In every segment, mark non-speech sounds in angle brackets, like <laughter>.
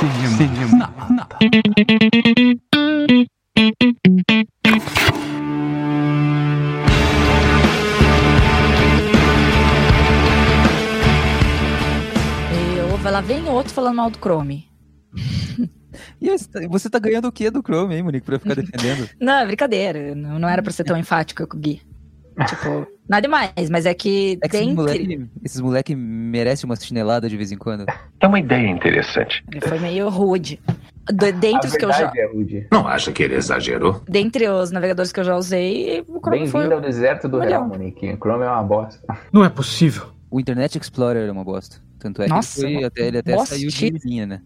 Cinema, cinema na, na. E lá vem outro falando mal do Chrome. <laughs> E você tá ganhando o que do Chrome, hein, Monique, pra ficar defendendo? <laughs> não, é brincadeira. Não, não era pra ser tão enfática com o Gui. Tipo, nada demais, mas é que, É que esses moleque, esses moleque merecem uma chinelada de vez em quando. É uma ideia interessante. Ele foi meio rude. Do- dentre, os que eu já, é rude. Não acha que ele exagerou? dentre os navegadores que eu já usei, o Chrome foi... Bem-vindo ao deserto do. Real, Monique. O Chrome é uma bosta. Não é possível. O Internet Explorer é uma bosta. Tanto é que Nossa, ele, foi, até, ele até saiu de linha, né?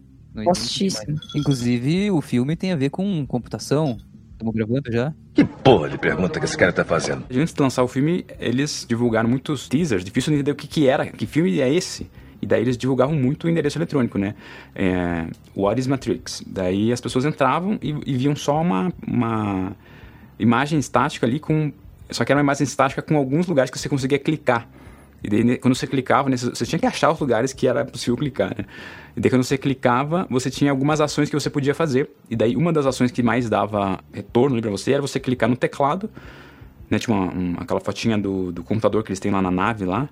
Inclusive, o filme tem a ver com computação. Estamos gravando já? Que porra de pergunta que esse cara tá fazendo? Antes de lançar o filme, eles divulgaram muitos teasers, difícil de entender o que, que era, que filme é esse. E daí eles divulgavam muito o endereço eletrônico, né? É, What is Matrix? Daí as pessoas entravam e, e viam só uma, uma imagem estática ali com... Só que era uma imagem estática com alguns lugares que você conseguia clicar. E daí, né, quando você clicava, nesses, você tinha que achar os lugares que era possível clicar, né? E daí, quando você clicava, você tinha algumas ações que você podia fazer. E daí, uma das ações que mais dava retorno ali pra você era você clicar no teclado, né? Tinha uma, um- aquela fotinha do, do computador que eles têm lá na nave lá.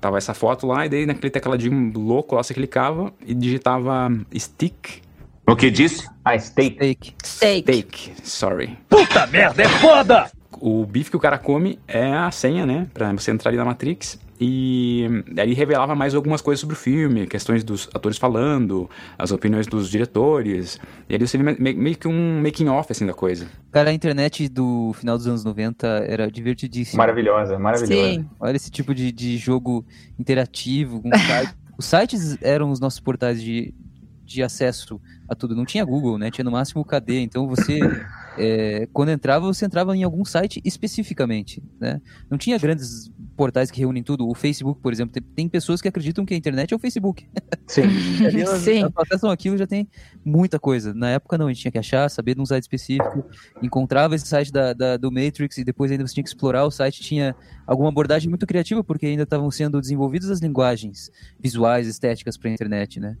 Tava essa foto lá, e daí naquele tecladinho louco lá, você clicava e digitava stick, O que disse? Ah, State. Fake. Steak. take, sorry. Puta merda, é foda! o bife que o cara come é a senha, né? Pra você entrar ali na Matrix. E ali revelava mais algumas coisas sobre o filme, questões dos atores falando, as opiniões dos diretores. E ali você vê me- meio que um making off assim da coisa. Cara, a internet do final dos anos 90 era divertidíssima. Maravilhosa, maravilhosa. Sim. Olha esse tipo de, de jogo interativo. Com site. <laughs> Os sites eram os nossos portais de, de acesso a tudo. Não tinha Google, né? Tinha no máximo o KD. Então você, é, <laughs> quando entrava, você entrava em algum site especificamente, né? Não tinha grandes portais que reúnem tudo. O Facebook, por exemplo, tem, tem pessoas que acreditam que a internet é o Facebook. Sim. <laughs> <laughs> Elas, Sim. elas acessam aquilo já tem muita coisa. Na época não, a gente tinha que achar, saber de um site específico, encontrava esse site da, da- do Matrix e depois ainda você tinha que explorar o site, tinha alguma abordagem muito criativa, porque ainda estavam sendo desenvolvidas as linguagens visuais, estéticas para a internet, né?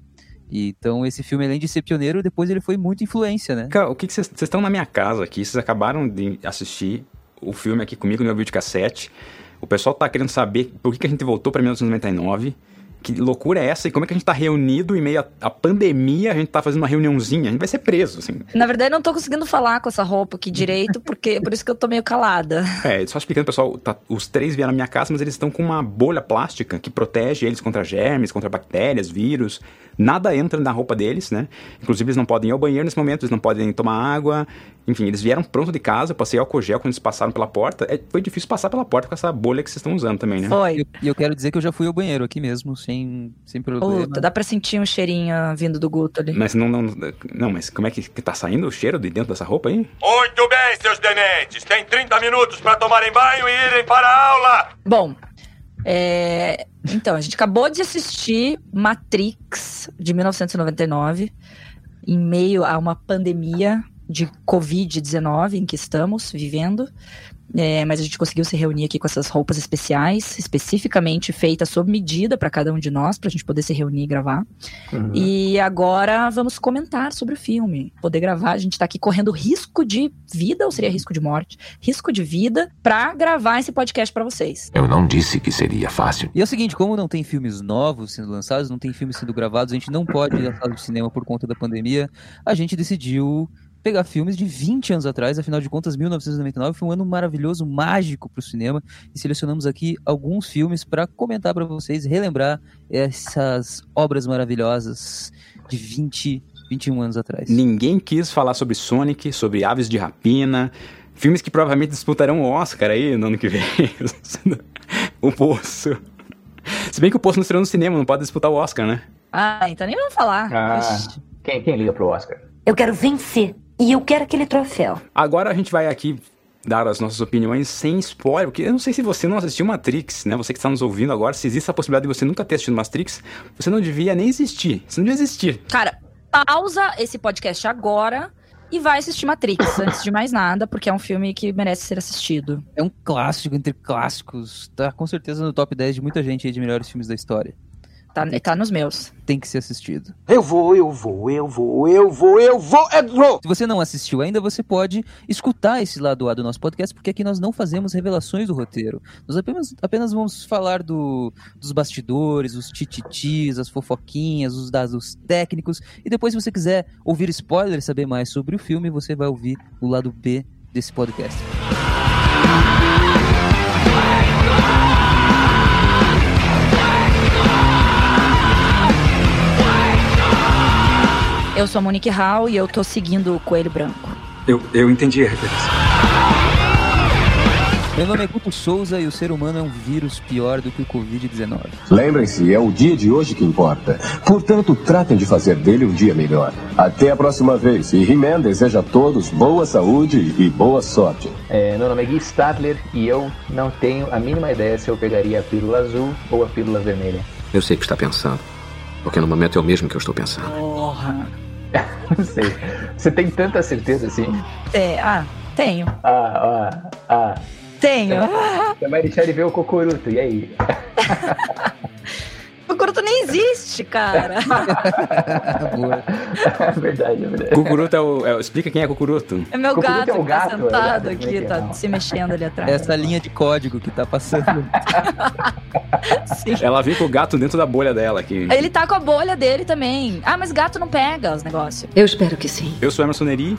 Então esse filme, além de ser pioneiro, depois ele foi muito influência, né? Cara, o que vocês vocês estão na minha casa aqui, vocês acabaram de assistir o filme aqui comigo no meu videocassete. O pessoal tá querendo saber por que, que a gente voltou pra 1999. Que loucura é essa? E como é que a gente tá reunido em meio à à pandemia? A gente tá fazendo uma reuniãozinha. A gente vai ser preso, assim. Na verdade, eu não tô conseguindo falar com essa roupa aqui direito, porque por isso que eu tô meio calada. <laughs> É, só explicando, pessoal, tá- os três vieram na minha casa, mas eles estão com uma bolha plástica que protege eles contra germes, contra bactérias, vírus. Nada entra na roupa deles, né? Inclusive, eles não podem ir ao banheiro nesse momento, eles não podem tomar água. Enfim, eles vieram pronto de casa, eu passei álcool gel quando eles passaram pela porta. É, foi difícil passar pela porta com essa bolha que vocês estão usando também, né? E Foi. eu, e eu quero dizer que eu já fui ao banheiro aqui mesmo, sem, sem problema. Puta, dá pra sentir um cheirinho vindo do Guto ali. Mas não, não, não, mas como é que, que tá saindo o cheiro de dentro dessa roupa aí? Muito bem, seus dementes. Tem 30 minutos pra tomarem banho e irem para a aula. Bom, é, então, a gente acabou de assistir Matrix, de 1999, em meio a uma pandemia de Covid-19 em que estamos vivendo. É, mas a gente conseguiu se reunir aqui com essas roupas especiais, especificamente feitas sob medida para cada um de nós, para a gente poder se reunir e gravar. Uhum. E agora vamos comentar sobre o filme. Poder gravar, a gente tá aqui correndo risco de vida, ou seria risco de morte? Risco de vida, pra gravar esse podcast pra vocês. Eu não disse que seria fácil. E é o seguinte, como não tem filmes novos sendo lançados, não tem filmes sendo gravados, a gente não pode ir à sala de cinema por conta da pandemia, a gente decidiu pegar filmes de 20 anos atrás, afinal de contas, 1999 foi um ano maravilhoso, mágico para o cinema, e selecionamos aqui alguns filmes para comentar para vocês, relembrar essas obras maravilhosas de 20, 21 anos atrás. Ninguém quis falar sobre Sonic, sobre Aves de Rapina, filmes que provavelmente disputarão o Oscar aí no ano que vem. <laughs> o Poço. Se bem que o Poço não estreou no cinema, não pode disputar o Oscar, né? Ah, então nem vamos falar. Ah, quem, quem liga pro Oscar? Eu quero vencer. E eu quero aquele troféu. Agora a gente vai aqui dar as nossas opiniões sem spoiler, porque eu não sei se você não assistiu Matrix, né? Você que está nos ouvindo agora, se existe a possibilidade de você nunca ter assistido Matrix, você não devia nem existir. Você não devia existir. Cara, pausa esse podcast agora e vai assistir Matrix, antes de mais nada, porque é um filme que merece ser assistido. É um clássico entre clássicos, tá com certeza no top 10 de muita gente aí de melhores filmes da história. Tá, tá nos meus. Tem que ser assistido. Eu vou, eu vou, eu vou, eu vou, eu vou, eu vou! Se você não assistiu ainda, você pode escutar esse lado A do nosso podcast, porque aqui nós não fazemos revelações do roteiro. Nós apenas, apenas vamos falar do, dos bastidores, os tititis, as fofoquinhas, os dados técnicos. E depois, se você quiser ouvir spoiler e saber mais sobre o filme, você vai ouvir o lado B desse podcast. Eu sou a Monique Hall e eu tô seguindo o Coelho Branco. Eu, eu entendi a referência. Meu nome é Guto Souza e o ser humano é um vírus pior do que o Covid-19. Lembrem-se, é o dia de hoje que importa. Portanto, tratem de fazer dele um dia melhor. Até a próxima vez. E He-Man deseja a todos boa saúde e boa sorte. É, meu nome é Gui Stadler e eu não tenho a mínima ideia se eu pegaria a pílula azul ou a pílula vermelha. Eu sei o que está pensando. Porque no momento é o mesmo que eu estou pensando. Porra. <laughs> Não sei. Você tem tanta certeza assim? É, ah, tenho. Ah, ah, ah. Tenho. Você vai deixar ele ver o cocoruto, e aí? <laughs> O Kuruto nem existe, cara. <laughs> Boa. É verdade, é verdade. Cucuruto é o, é o- Explica quem é Cucuruto. É meu Cucuruto gato, é o que tá gato, é o sentado gato, aqui, como é que tá se mexendo ali atrás. Essa linha de código que tá passando. <laughs> Sim. Ela vem com o gato dentro da bolha dela aqui. Ele tá com a bolha dele também. Ah, mas gato não pega os negócios. Eu espero que sim. Eu sou Emerson Neri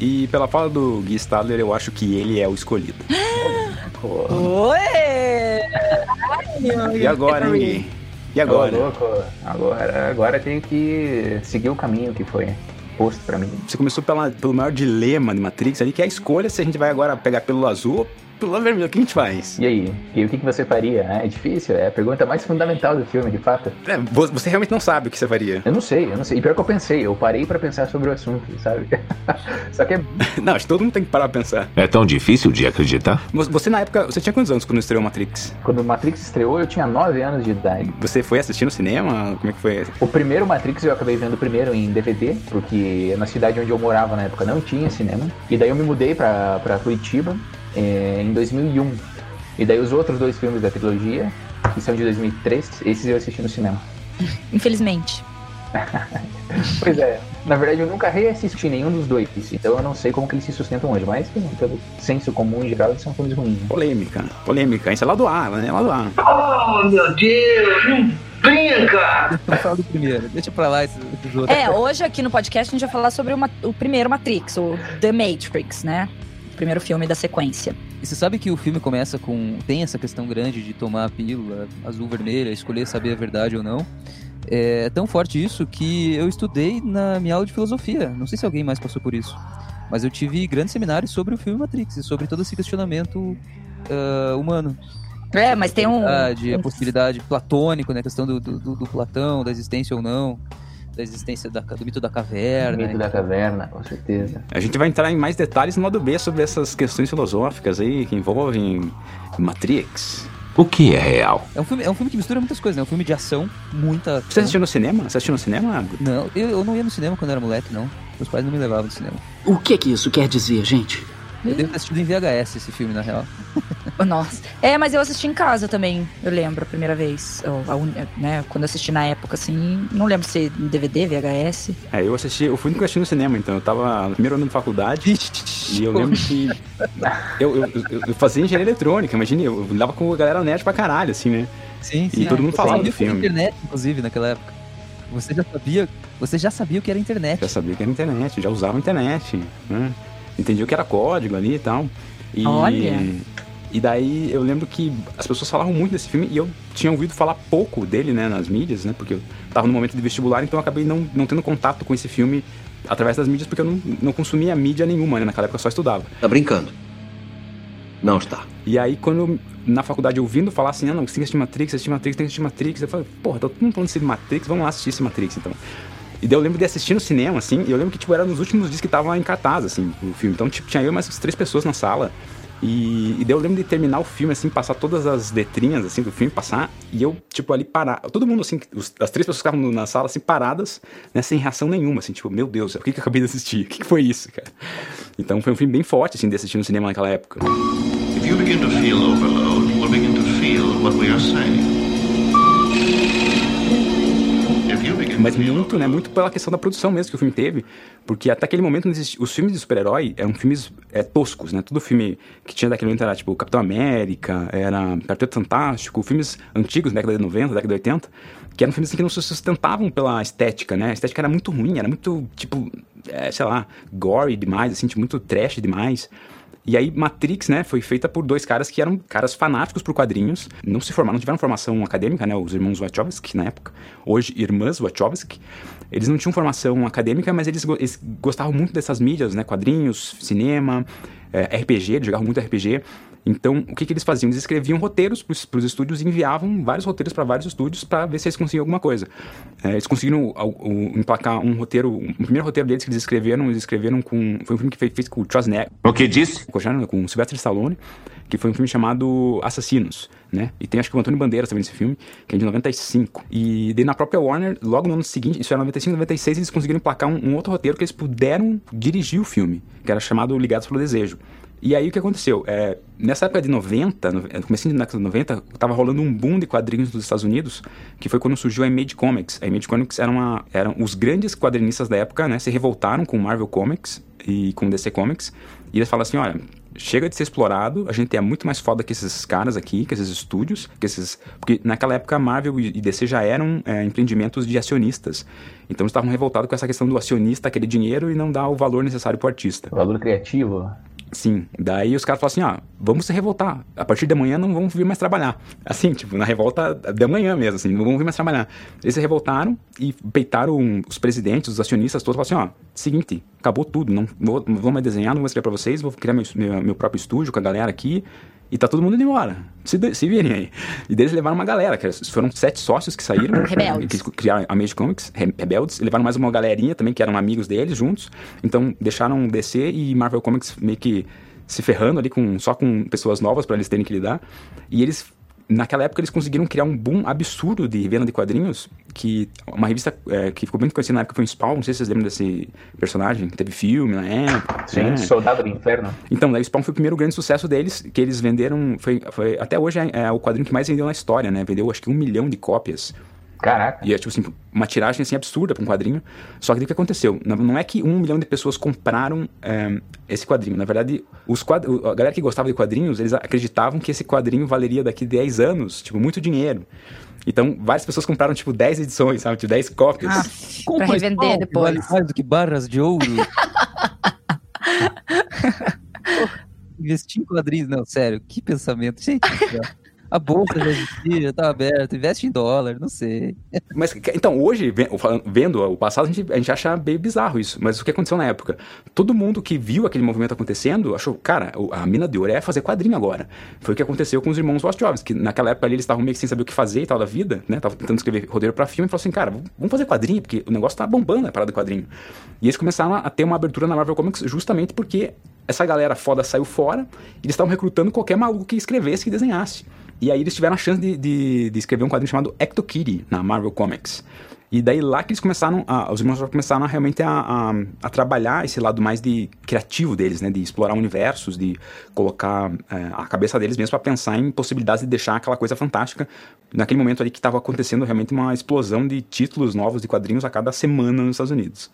e pela fala do Gui Stadler, eu acho que ele é o escolhido. <gasps> Oi! E agora, hein, Gui? E agora? louco, agora, agora tenho que seguir o caminho que foi posto pra mim. Você começou pela, pelo maior dilema de Matrix ali, que é a escolha se a gente vai agora pegar pelo azul ou pelo vermelho. O que a gente faz? E aí? E o que, você faria? É difícil, é a pergunta mais fundamental do filme, de fato. É, vo- você realmente não sabe o que você faria. Eu não sei, eu não sei. E pior que eu pensei, eu parei pra pensar sobre o assunto, sabe? <laughs> Só que é Não, acho que todo mundo tem que parar pra pensar. É tão difícil de acreditar? Vo- Você, na época, você tinha quantos anos quando estreou Matrix? quando o Matrix estreou, eu tinha 9 anos de idade. Você foi assistir no cinema? Como é que foi? O primeiro Matrix eu acabei vendo primeiro em DVD, porque na cidade onde eu morava na época não tinha cinema. E daí eu me mudei pra, pra Curitiba eh, em 2001. E daí os outros dois filmes da trilogia, que são de 2003, esses eu assisti no cinema. <laughs> Infelizmente. <laughs> Pois é, na verdade eu nunca reassisti nenhum dos dois, então eu não sei como que eles se sustentam hoje, mas pelo senso comum em geral eles são filmes ruins. né? Polêmica, polêmica. Isso é lado A, né? Lado A. Vamos falar do primeiro. Deixa pra lá esses, outros. É, hoje aqui no podcast a gente vai falar sobre o, ma- o primeiro Matrix, o The Matrix, né? Primeiro filme da sequência. E você sabe que o filme começa com. Tem essa questão grande de tomar a pílula azul vermelha, escolher saber a verdade ou não. É tão forte isso que eu estudei na minha aula de filosofia. Não sei se alguém mais passou por isso. Mas eu tive grandes seminários sobre o filme Matrix e sobre todo esse questionamento ah, humano. É, mas tem um. De a possibilidade platônico, né? A questão do, do, do Platão, da existência ou não, da existência da, do mito da caverna. Mito da caverna, com certeza. A gente vai entrar em mais detalhes no lado B sobre essas questões filosóficas aí que envolvem Matrix. O que é real? É um, filme, é um filme que mistura muitas coisas, né? É um filme de ação, muita. Você assistiu no cinema? Você assistiu no cinema? Não, eu, eu não ia no cinema quando eu era moleque, não. Meus pais não me levavam no cinema. O que que isso quer dizer, gente? Eu devo ter assistido em VHS esse filme, na real. <laughs> Nossa. É, mas eu assisti em casa também, eu lembro, a primeira vez. Ou a un- né, quando eu assisti na época, assim. Não lembro se DVD, VHS. É, eu assisti, eu fui nunca assisti no cinema, então eu tava no primeiro ano de faculdade e eu lembro que <laughs> eu, eu, eu- eu fazia engenharia eletrônica, imagine, eu andava com a galera nerd pra caralho, assim, né? Sim, E todo mundo Você falava sabia do o que era filme. internet, inclusive, naquela época. Você já sabia, você já sabia o que era internet. Já sabia que era internet, já usava internet, né? Entendia o que era código ali e tal. E, Olha. E daí eu lembro que as pessoas falavam muito desse filme e eu tinha ouvido falar pouco dele, né, nas mídias, né? Porque eu tava no momento de vestibular, então eu acabei não, não tendo contato com esse filme através das mídias, porque eu não, não consumia mídia nenhuma, né? Naquela época eu só estudava. Tá brincando? Não está. E aí, quando eu, na faculdade ouvindo falar assim, ah, não, você tem que assistir Matrix, assistir Matrix, tem que assistir Matrix, eu falei, porra, tá todo mundo falando desse Matrix, vamos lá assistir esse Matrix, então. E daí eu lembro de assistir no cinema, assim, e eu lembro que, tipo, era nos últimos dias que tava em cartaz, assim, o filme. Então, tipo, tinha eu e mais três pessoas na sala. E, e daí eu lembro de terminar o filme, assim, passar todas as letrinhas, assim, do filme, passar, e eu, tipo, ali parar. Todo mundo, assim, os- as três pessoas que estavam na sala, assim, paradas, né, sem reação nenhuma, assim, tipo, meu Deus, o que, que eu acabei de assistir? O que, que foi isso, cara? Então foi um filme bem forte, assim, de assistir no cinema naquela época. If you begin to feel overload, we'll begin to feel what we are. Mas muito, né? Muito pela questão da produção mesmo que o filme teve. Porque até aquele momento os filmes de super-herói eram filmes é, toscos, né? Todo filme que tinha daquele momento era tipo Capitão América, era Quarteto Fantástico, filmes antigos, década de 90, década de 80, que eram filmes assim, que não se sustentavam pela estética, né? A estética era muito ruim, era muito, tipo, é, sei lá, gory demais, assim, tipo, muito trash demais. E aí, Matrix, né, foi feita por dois caras que eram caras fanáticos por quadrinhos, não se formaram, não tiveram formação acadêmica, né, os irmãos Wachowski na época, hoje irmãs Wachowski. Eles não tinham formação acadêmica, mas eles, eles gostavam muito dessas mídias, né, quadrinhos, cinema, é, RPG, eles jogavam muito RPG. Então, o que, que eles faziam? Eles escreviam roteiros para os estúdios e enviavam vários roteiros para vários estúdios para ver se eles conseguiam alguma coisa. É, eles conseguiram o, o, emplacar um roteiro, o primeiro roteiro deles que eles escreveram, eles escreveram com. Foi um filme que foi feito com o Schwarzenegger. O que disse? Com, com o Sylvester Stallone, que foi um filme chamado Assassinos. Né? E tem acho que o Antônio Bandeiras também nesse filme, que é de 95. E daí na própria Warner, logo no ano seguinte, isso era 95, 96, eles conseguiram emplacar um, um outro roteiro que eles puderam dirigir o filme, que era chamado Ligados pelo Desejo. E aí o que aconteceu? É, nessa época de 90, no é, comecinho da década de 90, tava rolando um boom de quadrinhos nos Estados Unidos, que foi quando surgiu a Image Comics. A Image Comics era uma, eram os grandes quadrinistas da época, né? Se revoltaram com Marvel Comics e com DC Comics. E eles falaram assim, olha, chega de ser explorado, a gente é muito mais foda que esses caras aqui, que esses estúdios, que esses... Porque naquela época Marvel e DC já eram é, empreendimentos de acionistas. Então eles estavam revoltados com essa questão do acionista querer dinheiro e não dar o valor necessário pro artista. O valor criativo. Sim. Daí os caras falaram assim, ó, vamos se revoltar. A partir de amanhã não vamos vir mais trabalhar. <laughs> Assim, tipo, na revolta de amanhã mesmo, assim, não vamos vir mais trabalhar. Eles se revoltaram e peitaram os presidentes, os acionistas todos, falaram assim, ó, seguinte, acabou tudo, não vou, não vou mais desenhar, não vou escrever pra vocês, vou criar meu, meu, meu próprio estúdio com a galera aqui. E tá todo mundo indo embora. Se, se virem aí. E deles levaram uma galera, que foram sete sócios que saíram. <coughs> Rebeldes. Que criaram a Mage Comics, Rebeldes. Levaram mais uma galerinha também, que eram amigos deles juntos. Então deixaram DC e Marvel Comics meio que se ferrando ali com, só com pessoas novas para eles terem que lidar. E eles naquela época eles conseguiram criar um boom absurdo de venda de quadrinhos, que uma revista é, que ficou muito conhecida na época foi o Spawn, não sei se vocês lembram desse personagem, teve filme na época. Sim, né? Soldado do Inferno. Então, daí o Spawn foi o primeiro grande sucesso deles, que eles venderam, foi, foi até hoje é, é o quadrinho que mais vendeu na história, né? Vendeu acho que um milhão de cópias. Caraca. E é tipo assim, uma tiragem assim absurda para um quadrinho. Só que o que aconteceu? Não é que um milhão de pessoas compraram é, esse quadrinho. Na verdade, os quadr... a galera que gostava de quadrinhos, eles acreditavam que esse quadrinho valeria daqui 10 anos, tipo, muito dinheiro. Então, várias pessoas compraram, tipo, 10 edições, sabe? Tipo, 10 cópias. Ah, pra revender depois. Vale mais do que barras de ouro. <laughs> Investir em quadrinhos, não, sério, que pensamento. Gente, a bolsa já existia, estava aberta, investe em dólar, não sei. Mas, então, hoje, vendo o passado, a gente, a gente acha meio bizarro isso. Mas o que aconteceu na época? Todo mundo que viu aquele movimento acontecendo achou, cara, a mina de ouro é fazer quadrinho agora. Foi o que aconteceu com os irmãos Wachowski, que naquela época ali eles estavam meio que sem saber o que fazer e tal da vida, né? Estavam tentando escrever roteiro para filme e falaram assim, cara, vamos fazer quadrinho, porque o negócio tá bombando a parada de quadrinho. E eles começaram a ter uma abertura na Marvel Comics justamente porque essa galera foda saiu fora e eles estavam recrutando qualquer maluco que escrevesse, que desenhasse. E aí eles tiveram a chance de, de, de escrever um quadrinho chamado Ecto Kitty na Marvel Comics. E daí lá que eles começaram, a, os irmãos começaram a, realmente a, a, a, trabalhar esse lado mais de criativo deles, né? De explorar universos, de colocar é, a cabeça deles mesmo para pensar em possibilidades de deixar aquela coisa fantástica. Naquele momento ali que estava acontecendo realmente uma explosão de títulos novos de quadrinhos a cada semana nos Estados Unidos.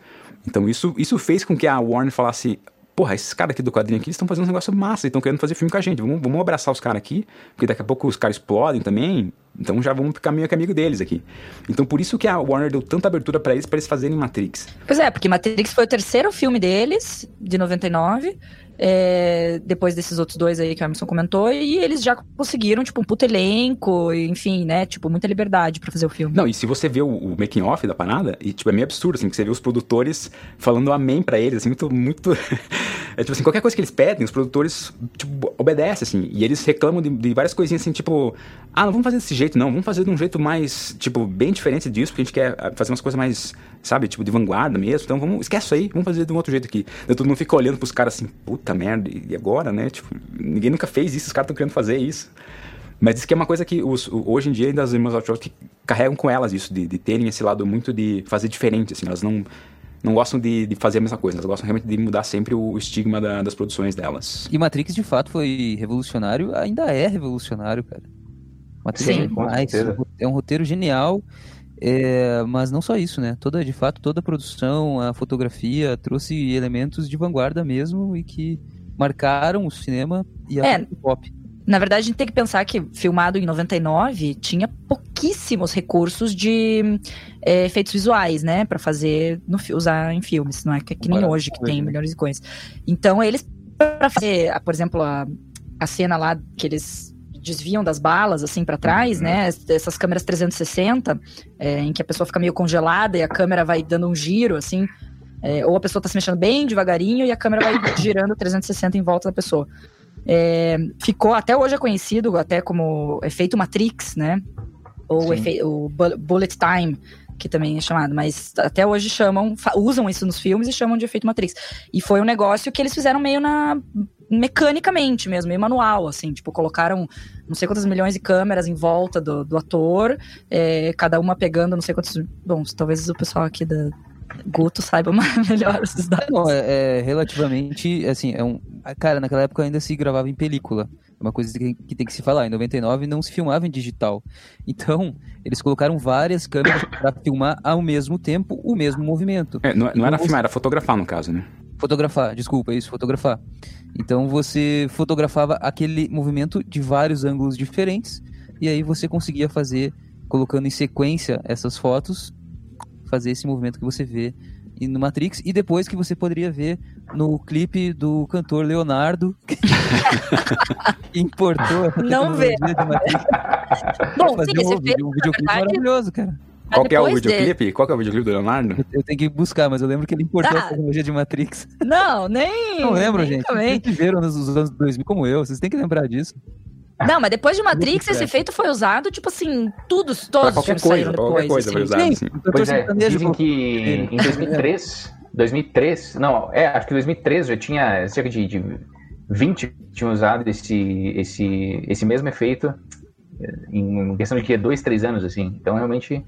Então isso, isso fez com que a Warner falasse, porra, esses caras aqui do quadrinho aqui estão fazendo um negócio massa, estão querendo fazer filme com a gente. Vamos, vamos abraçar os caras aqui, porque daqui a pouco os caras explodem também. Então já vamos ficar meio que amigo deles aqui. Então por isso que a Warner deu tanta abertura para eles, para eles fazerem Matrix. Pois é, porque Matrix foi o terceiro filme deles, de 99 é, depois desses outros dois aí que o Emerson comentou, e eles já conseguiram, tipo, um puto elenco, enfim, né, tipo, muita liberdade para fazer o filme. Não, e se você vê o, o making off da parada, e, tipo, é meio absurdo, assim, que você vê os produtores falando amém para eles, assim, muito, muito... <laughs> é, tipo assim, qualquer coisa que eles pedem, os produtores, tipo, obedecem, assim, e eles reclamam de, de várias coisinhas, assim, tipo, ah, não vamos fazer desse jeito, não, vamos fazer de um jeito mais, tipo, bem diferente disso, porque a gente quer ah, fazer umas coisas mais, sabe, tipo, de vanguarda mesmo, então vamos, esquece isso aí, vamos fazer de um outro jeito aqui. Então todo mundo fica olhando pros caras assim, puta merda, e agora, né? Tipo, ninguém nunca fez isso, os caras estão querendo fazer isso. Mas isso que é uma coisa que os, hoje em dia ainda as irmãs que carregam com elas isso, de, de, terem esse lado muito de fazer diferente, assim, elas não, não gostam de, de fazer a mesma coisa, elas gostam realmente de mudar sempre o estigma da, das produções delas. E Matrix de fato foi revolucionário, ainda é revolucionário, cara. Matrix Sim, é demais, é um roteiro genial É, mas não só isso, né? Toda, de fato, toda a produção, a fotografia trouxe elementos de vanguarda mesmo e que marcaram o cinema e a É. pop. Na verdade, a gente tem que pensar que, filmado em 99, tinha pouquíssimos recursos de é, efeitos visuais, né? Pra fazer, no, usar em filmes. Não é que, que nem hoje, que tem né? milhões de coisas. Então, eles, pra fazer, por exemplo, a, a cena lá que eles desviam das balas, assim, pra trás, Uhum. né? Essas câmeras 360, é, em que a pessoa fica meio congelada e a câmera vai dando um giro, assim. é, ou a pessoa tá se mexendo bem devagarinho e a câmera vai <coughs> girando 360 em volta da pessoa. É, ficou, até hoje é conhecido até como efeito Matrix, né? Ou Sim. efe- o bu- Bullet Time, que também é chamado, mas até hoje chamam, usam isso nos filmes e chamam de efeito Matrix. E foi um negócio que eles fizeram meio na mecanicamente mesmo, meio manual, assim, tipo, colocaram não sei quantas milhões de câmeras em volta do, do ator, é, cada uma pegando não sei quantos. Bom, talvez o pessoal aqui da Guto saiba mais- <laughs> melhor esses dados. Não, é, é relativamente, assim, é um... Cara, naquela época ainda se gravava em película. É uma coisa que, que tem que se falar. Em 99 não se filmava em digital. Então, eles colocaram várias câmeras para filmar ao mesmo tempo o mesmo movimento. É, não, não era Então, filmar, era fotografar no caso, né? Fotografar, desculpa, isso, fotografar. Então você fotografava aquele movimento de vários ângulos diferentes e aí você conseguia fazer, colocando em sequência essas fotos, fazer esse movimento que você vê no Matrix e depois que você poderia ver no clipe do cantor Leonardo que <laughs> importou essa Não vê. Matrix Bom, fazer sim, esse um, efeito, vídeo- um videoclipe verdade, maravilhoso, cara. Qual que é o dele- videoclipe? Qual que é o videoclipe do Leonardo? Eu tenho que buscar, mas eu lembro que ele importou Ah. a tecnologia de Matrix. <laughs> Não, nem. Não lembro, nem gente. também. Vocês viveram nos nos anos 2000 como eu, vocês têm que lembrar disso. Não, mas depois de Matrix, esse efeito foi usado, tipo assim, todos, Pra todos os qualquer filmes coisa, saíram pra depois. qualquer coisa assim. foi usado, o cantor Pois é, dizem que em <laughs> 2003, 2003, não, é, acho que 2003 já tinha cerca de, de 20 que tinham usado esse, esse, esse mesmo efeito eh, em questão de que dois, três anos, assim. Então, realmente...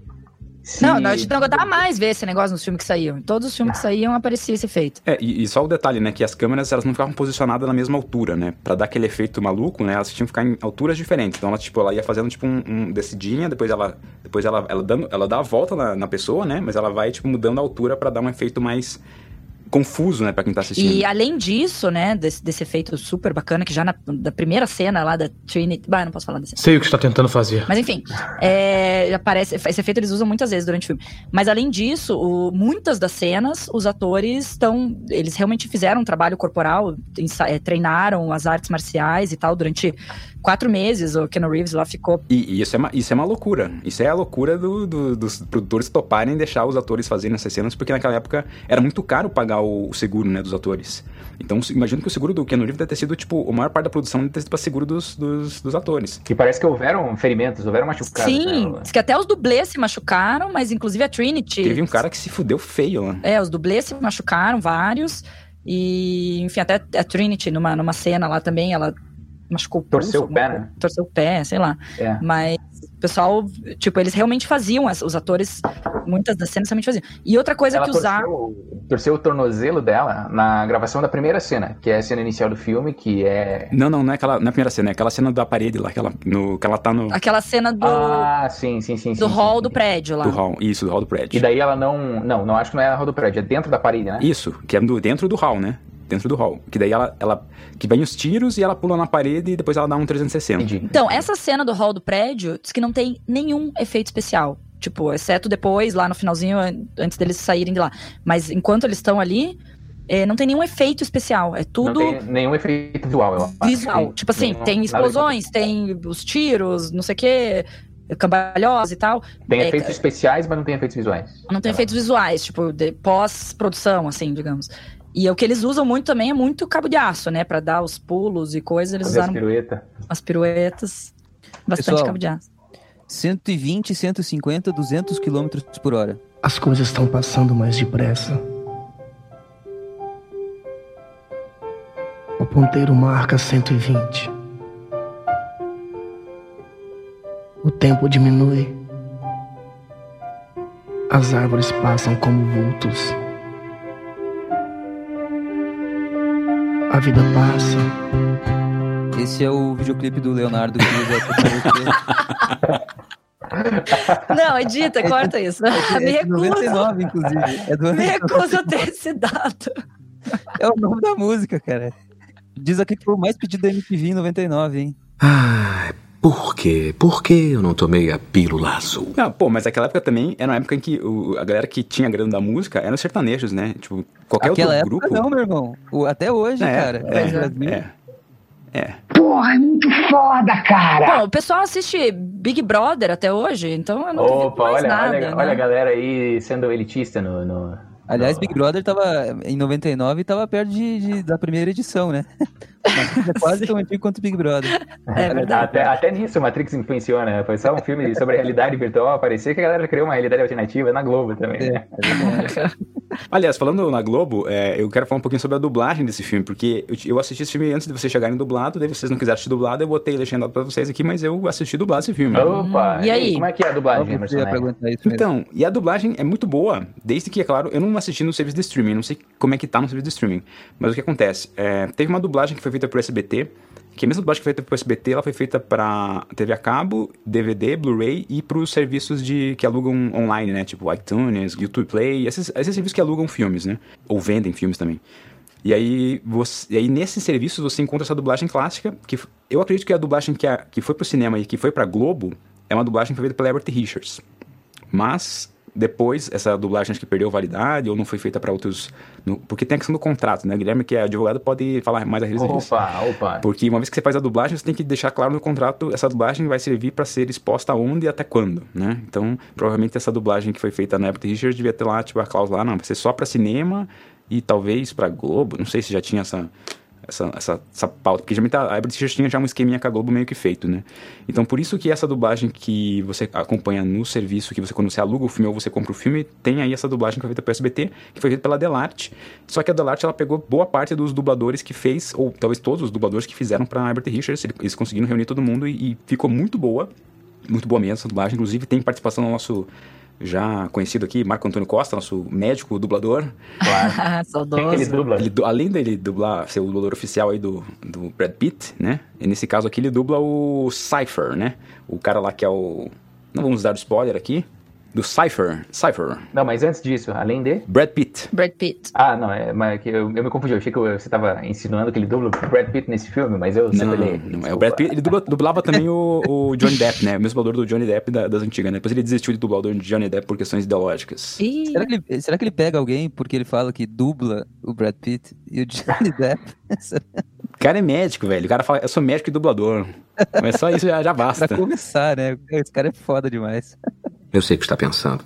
se- Não, não, a gente não aguentava mais ver esse negócio nos filmes que saíam. Em todos os filmes que saíam aparecia esse efeito. É, e, e só o detalhe, né, que as câmeras elas não ficavam posicionadas na mesma altura, né? Pra dar aquele efeito maluco, né, elas tinham que ficar em alturas diferentes. Então ela, tipo, ela ia fazendo, tipo, um, um descidinha, depois ela, depois ela, ela, dando, ela dá a volta na, na pessoa, né? Mas ela vai, tipo, mudando a altura pra dar um efeito mais confuso, né, pra quem tá assistindo. E além disso, né, desse, desse efeito super bacana, que já na da primeira cena lá da Trinity. Bah, não posso falar desse. Sei o que está tentando fazer. Mas enfim, é, aparece, esse efeito eles usam muitas vezes durante o filme. Mas além disso, o- muitas das cenas, os atores estão. Eles realmente fizeram um trabalho corporal, é, treinaram as artes marciais e tal durante quatro meses. O Keanu Reeves lá ficou. E, e isso, é uma, isso é uma loucura. Isso é a loucura do- do- dos produtores toparem deixar os atores fazerem essas cenas, porque naquela época era muito caro pagar o, o seguro, né, dos atores. Então, imagino que o seguro do Keanu Reeves deve ter sido, tipo, a maior parte da produção deve ter sido pra seguro dos, dos, dos atores. Que parece que houveram ferimentos, houveram machucados. Sim, né? que até os dublês se machucaram, mas inclusive a Trinity. Teve um cara que se fudeu feio lá. É, os dublês se machucaram, vários. E, enfim, até a Trinity, numa, numa cena lá também, ela machucou o pulso, Torceu o pé, né? Torceu o pé, sei lá. É. Mas o pessoal, tipo, eles realmente faziam, os atores, muitas das cenas realmente faziam. E outra coisa Ela que usaram. torceu, torceu o tornozelo dela na gravação da primeira cena, que é a cena inicial do filme, que é. Não, não, não é aquela, não é a primeira cena, é aquela cena da parede lá, que ela, no, que ela tá no. Aquela cena do, Ah, sim, sim, sim. do sim, hall sim, do prédio lá. Do hall, isso, do hall do prédio. E daí ela não. Não, não acho que não é a hall do prédio, é dentro da parede, né? Isso, que é do, dentro do hall, né? Dentro do hall. Que daí ela, ela. Que vem os tiros e ela pula na parede e depois ela dá um 360. Entendi. Então, essa cena do hall do prédio diz que não tem nenhum efeito especial. Tipo, exceto depois, lá no finalzinho, an- antes deles saírem de lá. Mas enquanto eles estão ali, eh, não tem nenhum efeito especial. É tudo Não tem nenhum efeito visual, eu acho. visual. Tipo assim, Nenhum- tem explosões, tem os tiros, não sei o quê, cambalhosa e tal. Tem É, efeitos especiais, mas não tem efeitos visuais. Não tem efeitos visuais, tipo, de pós-produção, assim, digamos. E o que eles usam muito também é muito cabo de aço, né? Pra dar os pulos e coisas, eles Fazer as usaram pirueta. as piruetas. Bastante Pessoal, cabo de aço. 120, 150, 200 km por hora. As coisas estão passando mais depressa. O ponteiro marca 120. O tempo diminui. As árvores passam como vultos. A vida passa. Esse é o videoclipe do Leonardo que usa. <laughs> Não, edita, corta isso. Me É de recuso. 99, inclusive. É do Me recuso a ter esse dado. É o nome da música, cara. Diz aqui que foi o mais pedido da MTV em 99, hein? Ai, por quê? Por que eu não tomei a pílula azul? Não, pô, mas aquela época também era uma época em que o- a galera que tinha grana da música eram os sertanejos, né? Tipo, qualquer Aquela outro época grupo. não, meu irmão. O- até hoje, É, cara. é, Brasil. é. É. Porra, é muito foda, cara! Bom, o pessoal assiste Big Brother até hoje, então eu não Opa, olha, nada. olha, né? olha a galera aí sendo elitista no. no- Aliás, Big Brother tava em 99 e tava perto de, de- da primeira edição, né? É quase tão antigo quanto Big Brother. É verdade. Até, até nisso o Matrix influenciou, né? Foi só um filme sobre realidade virtual, parecia que a galera criou uma realidade alternativa na Globo também, né? <laughs> Aliás, falando na Globo, é, eu quero falar um pouquinho sobre a dublagem desse filme, porque eu, eu assisti esse filme antes de vocês chegarem dublado, daí vocês não quiseram assistir dublado, eu botei legendado pra vocês aqui, mas eu assisti dublado esse filme. Opa! e aí? Como é que é a dublagem. Então, e a dublagem é muito boa, desde que, é claro, eu não assisti no serviço de streaming, não sei como é que tá no serviço de streaming, mas o que acontece? É, teve uma dublagem que foi feita pro SBT, que a mesma dublagem que foi feita pro SBT, ela foi feita pra TV a cabo, DVD, Blu-ray e pros serviços de, que alugam online, né? Tipo iTunes, YouTube Play, esses, esses serviços que alugam filmes, né? Ou vendem filmes também. E aí, você, e aí, nesses serviços, você encontra essa dublagem clássica, que eu acredito que a dublagem que, a, que foi pro cinema e que foi pra Globo é uma dublagem que foi feita pela Herbert Richards. Mas depois essa dublagem acho que perdeu validade ou não foi feita para outros. no- porque tem a questão do contrato, né? Guilherme, que é advogado, pode falar mais a respeito disso. Opa, opa. Porque uma vez que você faz a dublagem, você tem que deixar claro no contrato essa dublagem vai servir para ser exposta aonde e até quando, né? Então, provavelmente essa dublagem que foi feita na Herbert Richards devia ter lá, tipo, a cláusula lá, não, vai ser só para cinema e talvez para Globo, não sei se já tinha essa essa, essa, essa pauta, porque geralmente a Richards tinha já um esqueminha com a Globo meio que feito, né? Então, por isso que essa dublagem que você acompanha no serviço, que você quando você aluga o filme ou você compra o filme, tem aí essa dublagem que foi feita pelo SBT, que foi feita pela Delarte. Só que a Delarte, ela pegou boa parte dos dubladores que fez, ou talvez todos os dubladores que fizeram pra Herbert Richards, ele- eles conseguiram reunir todo mundo e, e ficou muito boa, muito boa mesmo essa dublagem. Inclusive, tem participação do nosso já conhecido aqui, Marco Antônio Costa, nosso médico dublador. <laughs> Ele Saudoso. dubla. Ele, du- além dele dublar, ser o dublador oficial aí do, do Brad Pitt, né? E nesse caso aqui ele dubla o Cypher, né? O cara lá que é o... Não vamos dar spoiler aqui. Do Cypher. Cypher. Não, mas antes disso, além de. Brad Pitt. Brad Pitt. Ah, não, é, mas que eu, eu me confundi. Eu achei que você estava insinuando que ele dubla o Brad Pitt nesse filme, mas eu Não, sempre não, é o Brad Pitt. Ele dubla- dublava também o, o Johnny Depp, né? O mesmo dublador do Johnny Depp da- das antigas, né? Depois ele desistiu de dublar o Johnny Depp por questões ideológicas. Ih, Será que, ele, será que ele pega alguém porque ele fala que dubla o Brad Pitt e o Johnny <laughs> Depp? O cara é médico, velho. O cara fala, eu sou médico e dublador. Mas só isso já, já basta. pra começar, né? Esse cara é foda demais. Eu sei o que está pensando.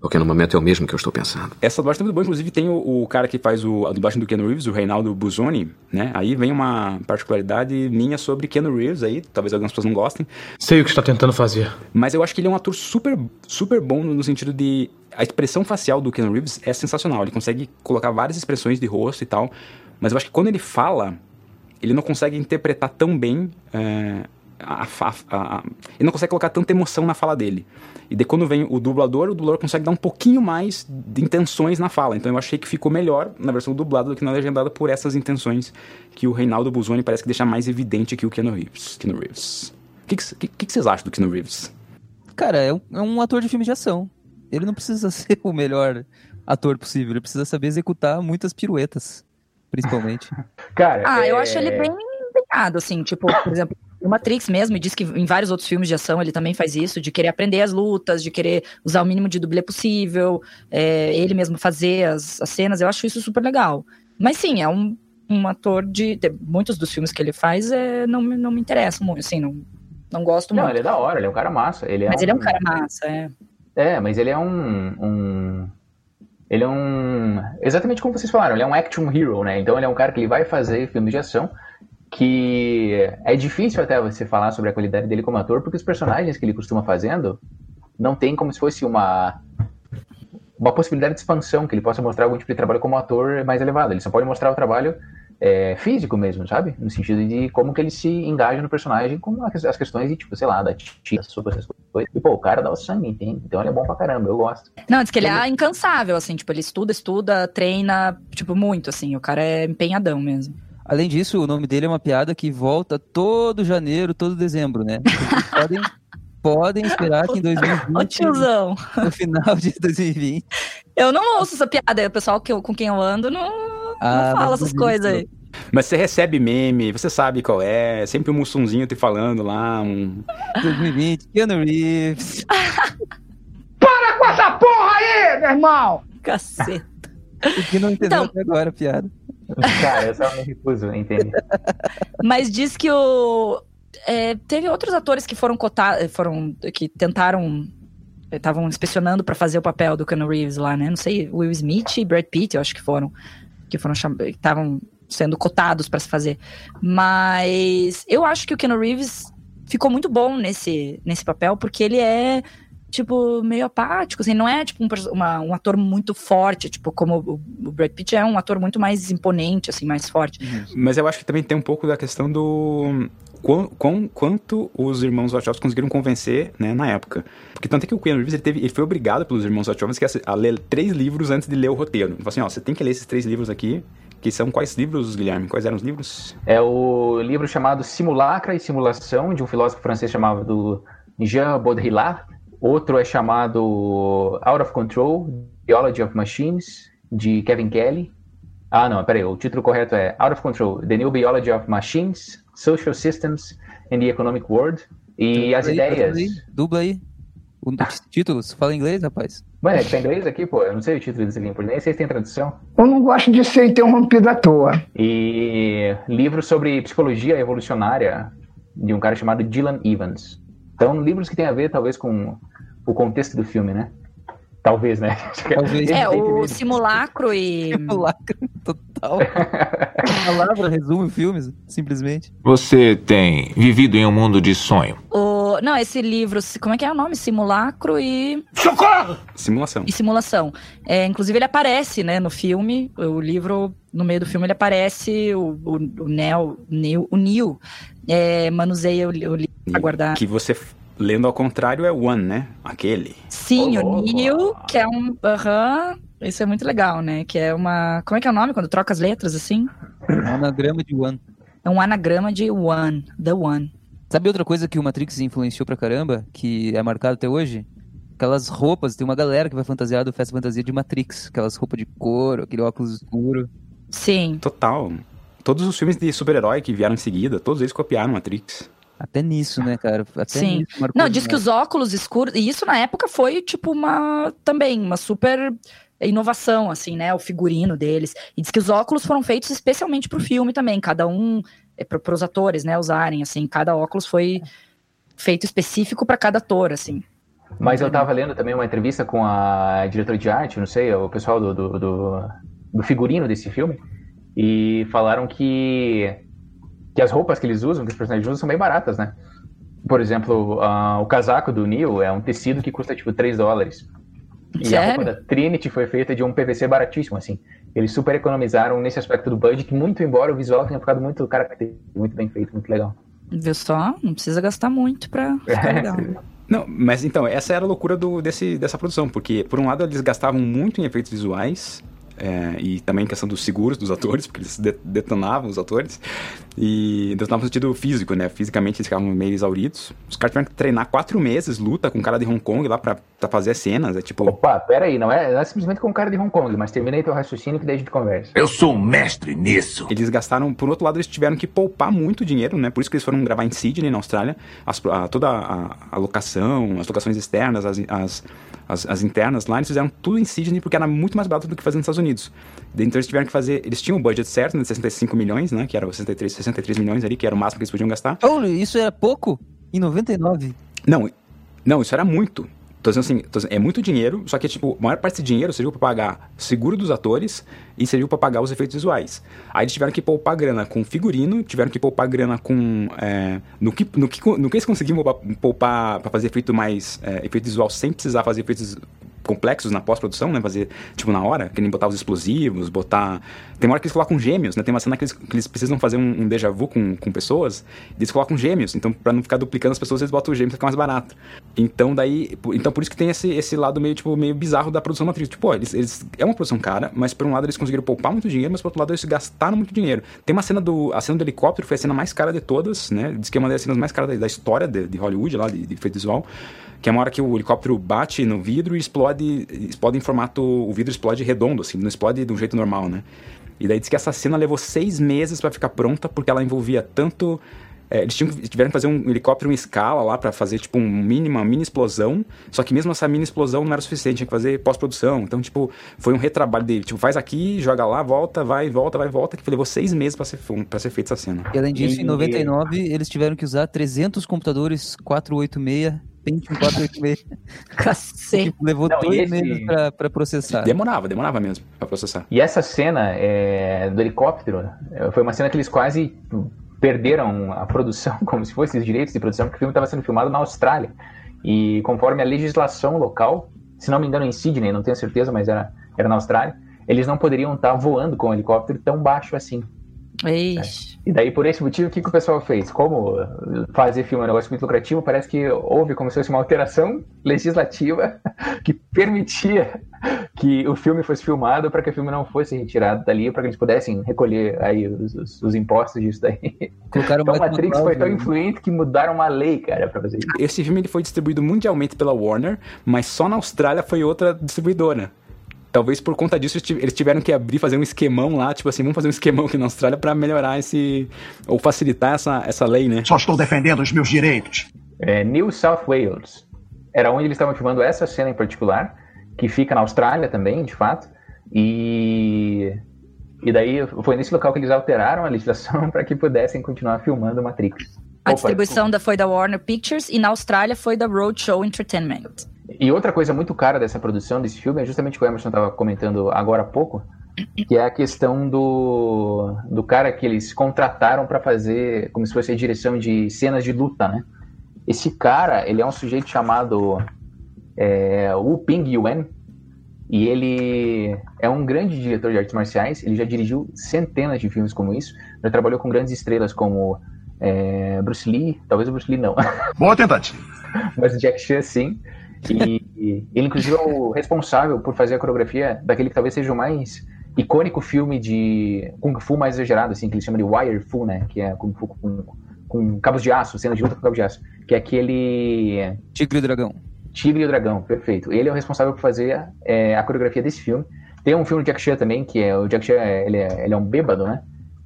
Porque no momento é o mesmo que eu estou pensando. Essa dublagem tá muito boa, inclusive tem o, o cara que faz o, a dublagem do Keanu Reeves, o Reinaldo Buzoni, né? Aí vem uma particularidade minha sobre Keanu Reeves aí, talvez algumas pessoas não gostem, Sei o que está tentando fazer. mas eu acho que ele é um ator super, super bom no sentido de... A expressão facial do Keanu Reeves é sensacional, ele consegue colocar várias expressões de rosto e tal, mas eu acho que quando ele fala, ele não consegue interpretar tão bem... é, a, a- a- a- ele não consegue colocar tanta emoção na fala dele. E daí quando vem o dublador, o dublador consegue dar um pouquinho mais de intenções na fala. Então eu achei que ficou melhor na versão dublada do que na legendada por essas intenções que o Reinaldo Buzoni parece que deixa mais evidente que o Keanu Reeves. Keanu Reeves. O que, que, que, que vocês acham do Keanu Reeves? Cara, é um, é um ator de filme de ação. Ele não precisa <laughs> ser o melhor ator possível, ele precisa saber executar muitas piruetas, principalmente. <laughs> Cara, Ah, eu é- acho ele bem empenhado, assim, tipo, por exemplo, o Matrix mesmo, e diz que em vários outros filmes de ação ele também faz isso, de querer aprender as lutas, de querer usar o mínimo de dublê possível, é, ele mesmo fazer as, as cenas, eu acho isso super legal. Mas sim, é um, um ator de, de- Muitos dos filmes que ele faz é, não, me- não me interessam muito, assim, não, não gosto Não, muito. ele é da hora, ele é um cara massa. Ele é Mas ele é um cara massa, é. É, mas ele é um, um- Ele é um. Exatamente como vocês falaram, ele é um action hero, né? Então ele é um cara que ele vai fazer filmes de ação que é difícil até você falar sobre a qualidade dele como ator, porque os personagens que ele costuma fazendo não tem como se fosse uma. Uma possibilidade de expansão, que ele possa mostrar algum tipo de trabalho como ator mais elevado. Ele só pode mostrar o trabalho é, físico mesmo, sabe? No sentido de como que ele se engaja no personagem com as questões de, tipo, sei lá, da tia, sobre essas coisas. E, pô, o cara dá o sangue, entende? Então ele é bom pra caramba, eu gosto. Não, diz que ele é incansável, assim, tipo, ele estuda, estuda, treina, tipo, muito, assim, o cara é empenhadão mesmo. Além disso, o nome dele é uma piada que volta todo janeiro, todo dezembro, né? <laughs> Podem podem esperar que em 2020, Ô, tiozão. no final de 2020, Eu não ouço essa piada. O pessoal que eu- com quem eu ando não, não Ah, fala mas essas não coisas aí. Mas você recebe meme, você sabe qual é, sempre um mussunzinho te falando lá, um... 2020, Keanu Reeves. <laughs> Para com essa porra aí, meu irmão! Caceta. O que não entendeu Então- até agora a piada. Cara, eu só me recuso a entender. <laughs> Mas diz que o. é, teve outros atores que foram cotados, foram. que tentaram. Estavam inspecionando pra fazer o papel do Keanu Reeves lá, né? Não sei, Will Smith e Brad Pitt, eu acho que foram. Que foram estavam sendo cotados pra se fazer. Mas eu acho que o Keanu Reeves ficou muito bom nesse, nesse papel, porque ele é. Tipo, meio apático, assim, não é tipo um, uma- um ator muito forte, tipo, como o, o Brad Pitt é um ator muito mais imponente, assim, mais forte. Mas eu acho que também tem um pouco da questão do... Quão, quão- quanto os irmãos Wachowski conseguiram convencer, né, na época. Porque tanto é que o Keanu Reeves, ele, teve, ele foi obrigado pelos irmãos Wachowski a, a ler três livros antes de ler o roteiro. Ele falou assim, ó, você tem que ler esses três livros aqui, que são quais livros, Guilherme? Quais eram os livros? É o livro chamado Simulacra e Simulação, de um filósofo francês chamado Jean Baudrillard. Outro é chamado Out of Control, Theology of Machines, de Kevin Kelly. Ah, não, peraí, o título correto é Out of Control, The New Biology of Machines, Social Systems and the Economic World. E as Dubla aí, ideias... dubla aí, Dubla aí. O <laughs> título, você fala inglês, rapaz? Mano, é que tá em inglês aqui, pô, eu não sei o título desse livro, nem sei se tem tradução. Eu não gosto de ser interrompido à toa. E livro sobre psicologia evolucionária de um cara chamado Dylan Evans. Então, livros que tem a ver, talvez, com o contexto do filme, né? Talvez, né? Talvez. É, o simulacro e. Simulacro total. <laughs> A palavra resume o filme, simplesmente. Você tem vivido em um mundo de sonho. O... Não, esse livro, como é que é o nome? Simulacro e. Socorro! Simulação. E simulação. É, inclusive, ele aparece, né, no filme. O livro, no meio do filme, ele aparece, o, o, o Neo, Neo, o Neo é, manuseia o, o livro pra guardar. Que você, lendo ao contrário, é One, né? Aquele. Sim, Ô, o. Neo, que é um. Aham. isso é muito legal, né? Que é uma. Como é que é o nome quando troca as letras assim? Anagrama de One. É um anagrama de One, The One. Sabe outra coisa que o Matrix influenciou pra caramba, que é marcado até hoje? Aquelas roupas, tem uma galera que vai fantasiar do Festa Fantasia de Matrix. Aquelas roupas de couro, aquele óculos escuro. Sim. Total. Todos os filmes de super-herói que vieram em seguida, todos eles copiaram Matrix. Até nisso, né, cara? Até Sim. nisso Não, diz que os óculos escuros. E isso na época foi, tipo, uma. Também, uma super inovação, assim, né? O figurino deles. E diz que os óculos foram feitos especialmente pro filme também. Cada um. É, pro, pros atores, né? Usarem, assim. Cada óculos foi feito específico pra cada ator, assim. Mas eu tava lendo também uma entrevista com a diretora de arte, não sei, o pessoal do, do, do, do figurino desse filme, e falaram que, que as roupas que eles usam, que os personagens usam, são bem baratas, né? Por exemplo, ah, o casaco do Neo é um tecido que custa tipo 3 dólares. E a Sério? roupa da Trinity foi feita de um PVC baratíssimo, assim. Eles super economizaram nesse aspecto do budget, muito embora o visual tenha ficado muito característico, muito bem feito, muito legal. Viu só? Não precisa gastar muito pra ficar <laughs> legal. Não, mas então, essa era a loucura do, desse, dessa produção, porque, por um lado, eles gastavam muito em efeitos visuais, é, e também em questão dos seguros dos atores, porque eles de- detonavam os atores, e detonavam no sentido físico, né? Fisicamente eles ficavam meio exauridos. Os caras tiveram que treinar quatro meses, luta com um cara de Hong Kong lá pra, pra fazer as cenas, é tipo... Opa, pera aí, não é, não é simplesmente com o cara de Hong Kong, mas terminei teu raciocínio que daí a gente conversa. Eu sou um mestre nisso. Eles gastaram, por outro lado, eles tiveram que poupar muito dinheiro, né? Por isso que eles foram gravar em Sydney, na Austrália. As- a- toda a, a locação, as locações externas, as, as, as, as internas lá, eles fizeram tudo em Sydney porque era muito mais barato do que fazer nos Estados Unidos. Então eles tiveram que fazer. Eles tinham o budget certo, né? De 65 milhões, né? Que era os 63, 63 milhões ali, que era o máximo que eles podiam gastar. Oh, isso era pouco? Em 99? Não, não, isso era muito. Tô dizendo assim, tô dizendo, é muito dinheiro, só que, tipo, a maior parte desse dinheiro serviu pra pagar seguro dos atores e serviu pra pagar os efeitos visuais. Aí eles tiveram que poupar grana com figurino, tiveram que poupar grana com... é, no, que, no, que, no que eles conseguiam poupar, poupar pra fazer efeito mais... é, efeito visual sem precisar fazer efeitos complexos na pós-produção, né? Fazer, tipo, na hora, que nem botar os explosivos, botar. Tem uma hora que eles colocam gêmeos, né? Tem uma cena que eles, que eles precisam fazer um, um déjà vu com, com pessoas, eles colocam gêmeos. Então, pra não ficar duplicando as pessoas, eles botam os gêmeos pra ficar mais barato. Então, daí. Então, por isso que tem esse, esse lado meio, tipo, meio bizarro da produção Matrix. Tipo, ó, eles, eles. É uma produção cara, mas por um lado eles conseguiram poupar muito dinheiro, mas por outro lado eles gastaram muito dinheiro. Tem uma cena do. A cena do helicóptero foi a cena mais cara de todas, né? Diz que é uma das cenas mais caras da, da história de, de Hollywood, lá, de, de visual que é uma hora que o helicóptero bate no vidro e explode, explode em formato, o vidro explode redondo, assim, não explode de um jeito normal, né? E daí diz que essa cena levou seis meses para ficar pronta, porque ela envolvia tanto é, eles tinham, tiveram que fazer um helicóptero em escala lá para fazer, tipo, um mínimo, uma mini explosão. Só que mesmo essa mini explosão não era suficiente, tinha que fazer pós-produção. Então, tipo, foi um retrabalho dele. Tipo, faz aqui, joga lá, volta, vai, volta, vai, volta, que levou seis meses para ser, pra ser feita essa cena. E além disso, em 99, eles tiveram que usar 300 computadores 486 Pentium 486. <laughs> Cacete. Tipo, levou Não, dois esse- meses pra, pra processar. Demorava, demorava mesmo pra processar. E essa cena é, do helicóptero é, foi uma cena que eles quase perderam a produção, <laughs> como se fosse os direitos de produção, porque o filme estava sendo filmado na Austrália. E conforme a legislação local, se não me engano em Sydney, não tenho certeza, mas era, era na Austrália, eles não poderiam estar voando com o helicóptero tão baixo assim. Ixi. E daí, por esse motivo, o que, que o pessoal fez? Como fazer filme é um negócio muito lucrativo, parece que houve como se fosse uma alteração legislativa <laughs> que permitia que o filme fosse filmado para que o filme não fosse retirado dali, para que eles pudessem recolher aí os, os- os impostos disso daí. Colocaram <laughs> Então, Matrix foi tão influente que mudaram uma lei, cara, para fazer isso. Esse filme ele foi distribuído mundialmente pela Warner, mas só na Austrália foi outra distribuidora. Talvez por conta disso eles tiv- eles tiveram que abrir, fazer um esquemão lá, tipo assim, vamos fazer um esquemão aqui na Austrália pra melhorar esse. ou facilitar essa, essa lei, né? Só estou defendendo os meus direitos. É, New South Wales era onde eles estavam filmando essa cena em particular, que fica na Austrália também, de fato. E e daí foi nesse local que eles alteraram a legislação <laughs> para que pudessem continuar filmando Matrix. A Opa, distribuição da, foi da Warner Pictures e na Austrália foi da Roadshow Entertainment. E outra coisa muito cara dessa produção desse filme é justamente o que o Emerson estava comentando agora há pouco, que é a questão do, do cara que eles contrataram para fazer como se fosse a direção de cenas de luta, né? Esse cara, ele é um sujeito chamado é, Wu Ping Yuan, e ele é um grande diretor de artes marciais, ele já dirigiu centenas de filmes como isso, já trabalhou com grandes estrelas como é, Bruce Lee, talvez o Bruce Lee não, Boa tentativa. <laughs> mas o Jack Chan sim. E, e ele, inclusive, é o responsável por fazer a coreografia daquele que talvez seja o mais icônico filme de Kung Fu mais exagerado, assim, que eles chamam de Wire Fu, né? Que é Kung Fu com, com cabos de aço, cena de luta com cabos de aço. Que é aquele Tigre e Dragão. Tigre e o Dragão, perfeito. Ele é o responsável por fazer é, a coreografia desse filme. Tem um filme do Jack Chan também, que é o Jack Chan, ele é, ele é um bêbado, né?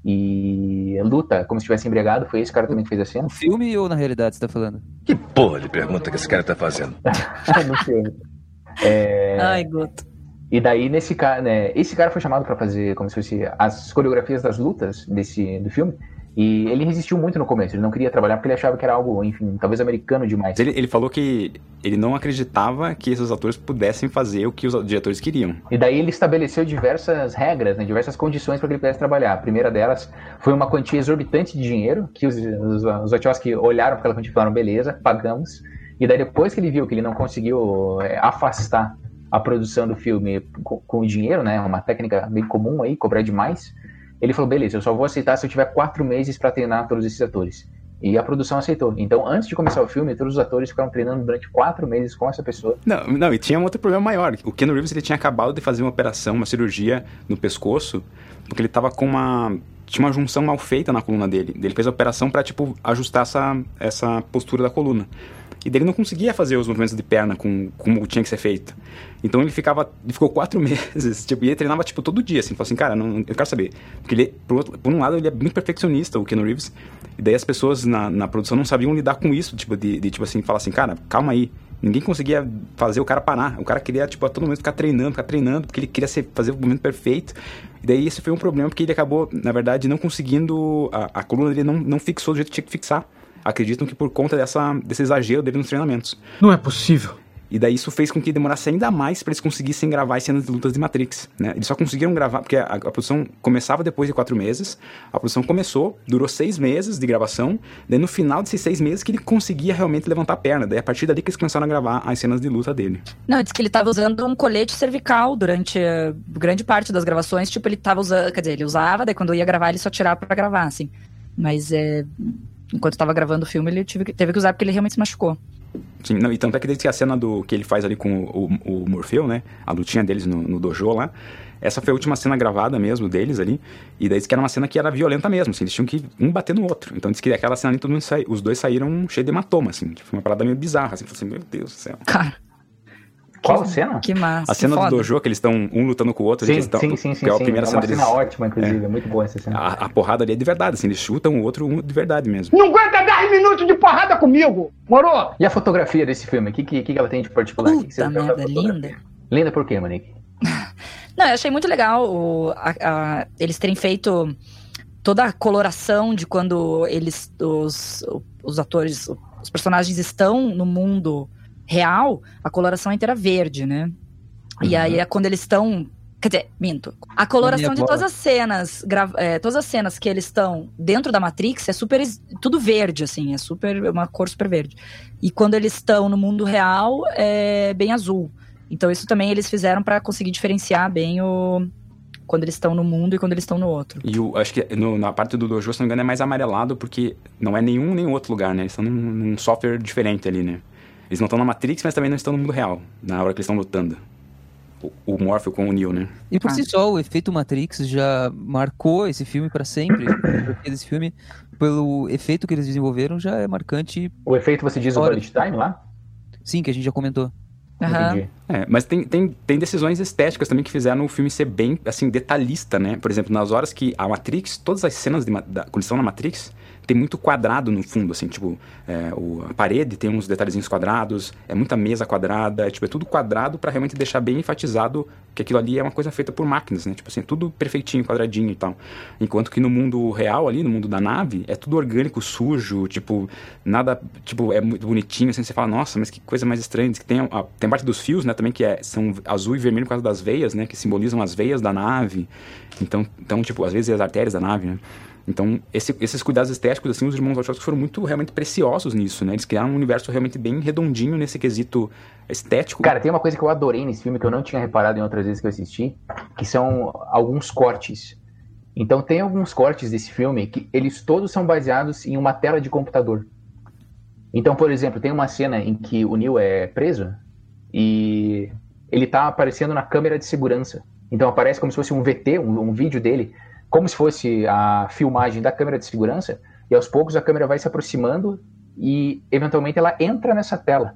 E luta como se estivesse embriagado. Foi esse cara também que fez a cena. No filme ou na realidade você tá falando? Que porra de pergunta que esse cara tá fazendo? <laughs> no filme. É, Ai, Guto. E daí, nesse cara, né, esse cara foi chamado pra fazer como se fosse as coreografias das lutas desse, do filme. E ele resistiu muito no começo, ele não queria trabalhar porque ele achava que era algo, enfim, talvez americano demais. Ele, ele falou que ele não acreditava que esses atores pudessem fazer o que os diretores queriam. E daí ele estabeleceu diversas regras, né, diversas condições para que ele pudesse trabalhar. A primeira delas foi uma quantia exorbitante de dinheiro, que os, os, os Wachowski olharam para aquela quantia e falaram, beleza, pagamos. E daí depois que ele viu que ele não conseguiu é, afastar a produção do filme com, com o dinheiro, né, uma técnica bem comum aí, cobrar demais, ele falou, beleza, eu só vou aceitar se eu tiver quatro meses para treinar todos esses atores. E a produção aceitou. Então, antes de começar o filme, todos os atores ficaram treinando durante quatro meses com essa pessoa. Não, não, e tinha um outro problema maior. O Ken Reeves ele tinha acabado de fazer uma operação, uma cirurgia no pescoço, porque ele tava com uma tinha uma junção mal feita na coluna dele. Ele fez a operação para tipo ajustar essa essa postura da coluna. E daí ele não conseguia fazer os movimentos de perna com, como tinha que ser feito. Então ele ficava. Ele ficou quatro <laughs> meses, tipo, e ele treinava, tipo, todo dia, assim, falou assim, cara, não, eu quero saber. Porque ele, por, outro- por um lado, ele é muito perfeccionista, o Keanu Reeves, e daí as pessoas na, na produção não sabiam lidar com isso, tipo, de, de, tipo assim, falar assim, cara, calma aí. Ninguém conseguia fazer o cara parar. O cara queria, tipo, a todo momento ficar treinando, ficar treinando, porque ele queria ser, fazer o movimento perfeito. E daí esse foi um problema, porque ele acabou, na verdade, não conseguindo. A, a coluna dele não, não fixou do jeito que tinha que fixar. Acreditam que por conta dessa, desse exagero dele nos treinamentos. Não é possível. E daí isso fez com que demorasse ainda mais para eles conseguissem gravar as cenas de lutas de Matrix, né? Eles só conseguiram gravar, porque a, a produção começava depois de quatro meses, a produção começou, durou seis meses de gravação, daí no final desses seis meses que ele conseguia realmente levantar a perna, daí a partir dali que eles começaram a gravar as cenas de luta dele. Não, diz que ele tava usando um colete cervical durante uh, grande parte das gravações, tipo, ele tava usando, quer dizer, ele usava, daí quando ia gravar ele só tirava para gravar, assim. Mas é, enquanto tava gravando o filme ele tive, teve que usar porque ele realmente se machucou. Sim, não, e tanto é que desde que a cena do que ele faz ali com o, o, o Morfeu, né? A lutinha deles no, no, dojo lá. Essa foi a última cena gravada mesmo deles ali. E daí disse que era uma cena que era violenta mesmo, assim, eles tinham que um bater no outro. Então disse que aquela cena ali todo mundo sai, os dois saíram cheio de hematoma, assim. Foi uma parada meio bizarra, assim. Assim, meu Deus do céu. Cara. Qual que, cena? Que massa. A cena foda. do dojo, que eles estão um lutando com o outro. Sim, eles tão, sim, sim, sim. Que é a sim. primeira é cena uma deles. cena ótima, inclusive. É. muito boa essa cena. A, a, porrada ali é de verdade, assim. Eles chutam o outro um de verdade mesmo. Não aguenta 10 minutos de porrada comigo, moro? E a fotografia desse filme? O que, que, que ela tem de particular? Puta que que merda, linda. Linda por quê, Monique? <laughs> Não, eu achei muito legal o, a, a, eles terem feito toda a coloração de quando eles, os, os atores, os personagens estão no mundo real, a coloração é inteira verde, né? Uhum. E aí é quando eles estão. Quer dizer, minto. A coloração de todas as cenas, é, todas as cenas que eles estão dentro da Matrix é super. tudo verde, assim, é super. uma cor super verde. E quando eles estão no mundo real, é bem azul. Então isso também eles fizeram para conseguir diferenciar bem o. Quando eles estão no mundo e quando eles estão no outro. E o, acho que no, na parte do dojo, se não me engano, é mais amarelado, porque não é nenhum nem outro lugar, né? Eles estão num, num software diferente ali, né? Eles não estão na Matrix, mas também não estão no mundo real, na hora que eles estão lutando. O, o Morpheus com o Neo, né? E por ah. si só, o efeito Matrix já marcou esse filme para sempre. <coughs> esse filme, pelo efeito que eles desenvolveram, já é marcante. O efeito, você diz o bullet time lá? Sim, que a gente já comentou. Uhum. É, mas tem, tem, tem decisões estéticas também que fizeram o filme ser bem, assim, detalhista, né? Por exemplo, nas horas que a Matrix, todas as cenas de, da, quando estão na Matrix, tem muito quadrado no fundo, assim, tipo, é, o, a parede tem uns detalhezinhos quadrados, é muita mesa quadrada, é, tipo, é tudo quadrado para realmente deixar bem enfatizado que aquilo ali é uma coisa feita por máquinas, né? Tipo assim, é tudo perfeitinho, quadradinho e tal. Enquanto que no mundo real ali, no mundo da nave, é tudo orgânico, sujo, tipo, nada, tipo, é muito bonitinho, assim, você fala, nossa, mas que coisa mais estranha. Que tem, a, tem parte dos fios, né, também que é, são azul e vermelho por causa das veias, né, que simbolizam as veias da nave. Então, então tipo, às vezes as artérias da nave, né? Então, esse, esses cuidados estéticos, assim, os irmãos Wachowski foram muito realmente preciosos nisso, né? Eles criaram um universo realmente bem redondinho nesse quesito estético. Cara, tem uma coisa que eu adorei nesse filme que eu não tinha reparado em outras vezes que eu assisti, que são alguns cortes. Então, tem alguns cortes desse filme que eles todos são baseados em uma tela de computador. Então, por exemplo, tem uma cena em que o Neil é preso e ele tá aparecendo na câmera de segurança. Então aparece como se fosse um VT, um, um vídeo dele como se fosse a filmagem da câmera de segurança, e aos poucos a câmera vai se aproximando e eventualmente ela entra nessa tela.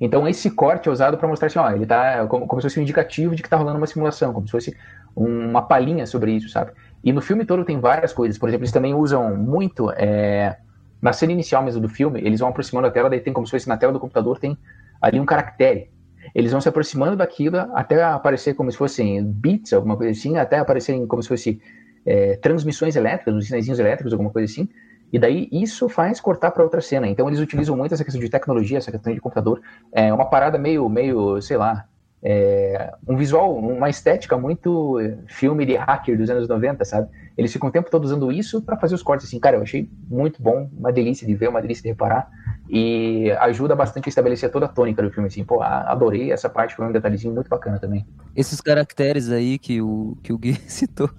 Então esse corte é usado para mostrar assim, ó, ele tá como, como, se fosse um indicativo de que está rolando uma simulação, como se fosse uma palhinha sobre isso, sabe? E no filme todo tem várias coisas. Por exemplo, eles também usam muito é, na cena inicial mesmo do filme, eles vão aproximando a tela, daí tem como se fosse na tela do computador tem ali um caractere eles vão se aproximando daquilo até aparecer como se fossem bits, alguma coisa assim, até aparecerem como se fosse é, transmissões elétricas, uns sinais elétricos, alguma coisa assim. E daí isso faz cortar para outra cena. Então eles utilizam muito essa questão de tecnologia, essa questão de computador. É uma parada meio, meio, sei lá, é, um visual, uma estética muito é, filme de hacker dos anos 90, sabe? Eles ficam o tempo todo usando isso para fazer os cortes assim. Cara, eu achei muito bom, uma delícia de ver, uma delícia de reparar. E ajuda bastante a estabelecer toda a tônica do filme, assim. Pô, adorei essa parte, foi um detalhezinho muito bacana também. Esses caracteres aí que o, que o Gui <laughs> citou.